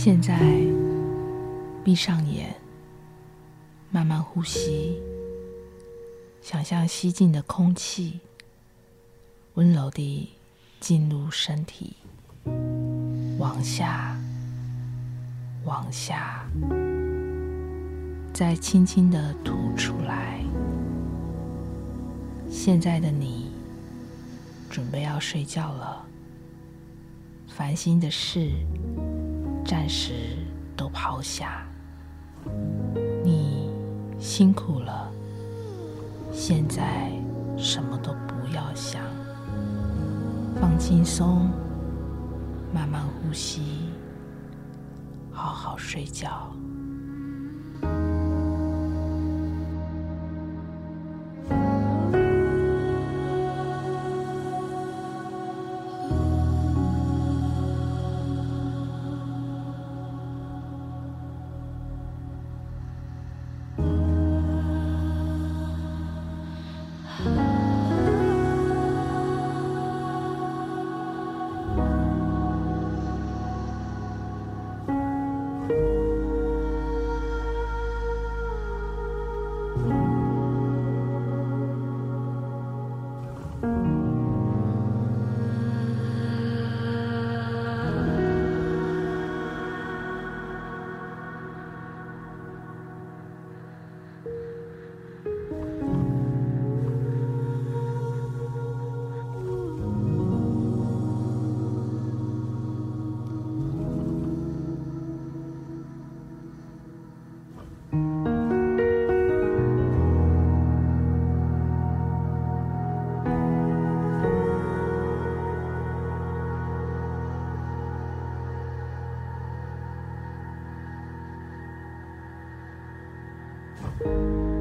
现在，闭上眼，慢慢呼吸，想象吸进的空气温柔地进入身体，往下，往下，再轻轻地吐出来。现在的你，准备要睡觉了，烦心的事，暂时都抛下，你辛苦了。现在什么都不要想，放轻松，慢慢呼吸，好好睡觉。Bye.